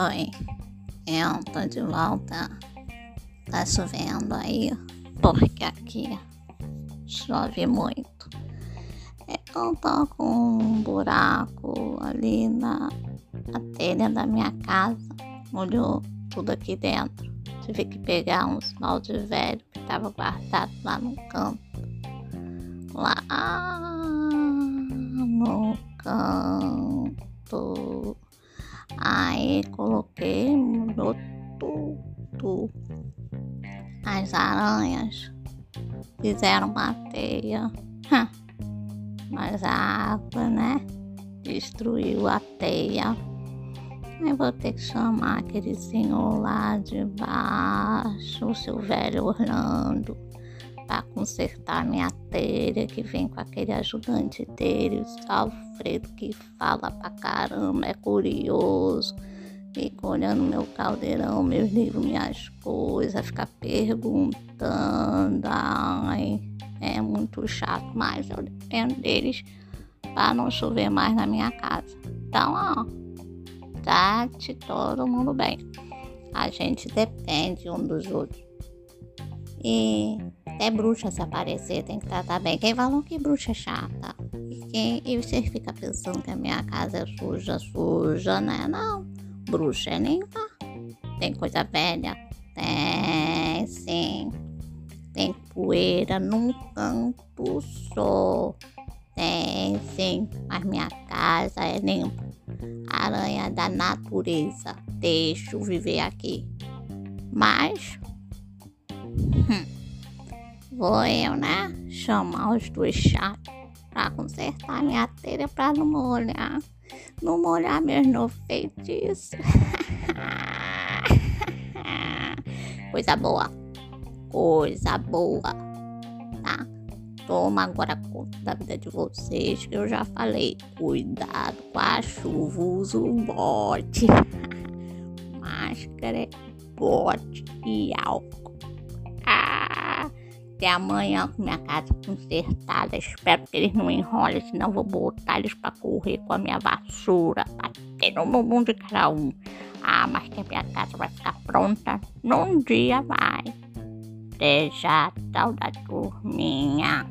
Oi, eu tô de volta. Tá chovendo aí? Porque aqui chove muito. Eu tô com um buraco ali na, telha da minha casa. Molhou tudo aqui dentro. Tive que pegar uns balde velho que tava guardado lá no canto. Lá no canto. Aí coloquei, mudou tudo. As aranhas fizeram uma teia. Mas a água, né? Destruiu a teia. Aí vou ter que chamar aquele senhor lá de baixo, o seu velho Orlando, para consertar minha telha, que vem com aquele ajudante dele, o Alfredo, que fala pra caramba, é curioso. Fica olhando meu caldeirão, meus livros, minhas coisas, fica perguntando. Ai, é muito chato, mas eu dependo deles para não chover mais na minha casa. Então, ó, trate todo mundo bem. A gente depende um dos outros. E até bruxa se aparecer tem que tratar bem. Quem falou que bruxa é chata? E, quem, e você fica pensando que a minha casa é suja, suja, né? Não bruxa é limpa. Tem coisa velha? Tem, sim. Tem poeira num canto só. Tem, sim. Mas minha casa é limpa. Aranha da natureza. Deixa eu viver aqui. Mas. Vou eu, né? Chamar os dois chatos pra consertar minha telha pra não molhar não molhar meus novos feitiços. Coisa boa. Coisa boa. Tá? Toma agora conta da vida de vocês, que eu já falei. Cuidado com a chuva, usa o bote. Máscara, bote e álcool até amanhã com minha casa consertada. Espero que eles não enrolem, senão vou botar eles pra correr com a minha vassoura, bater no bumbum de cada um. Ah, mas que minha casa vai ficar pronta num dia vai. Até já, tal da turminha.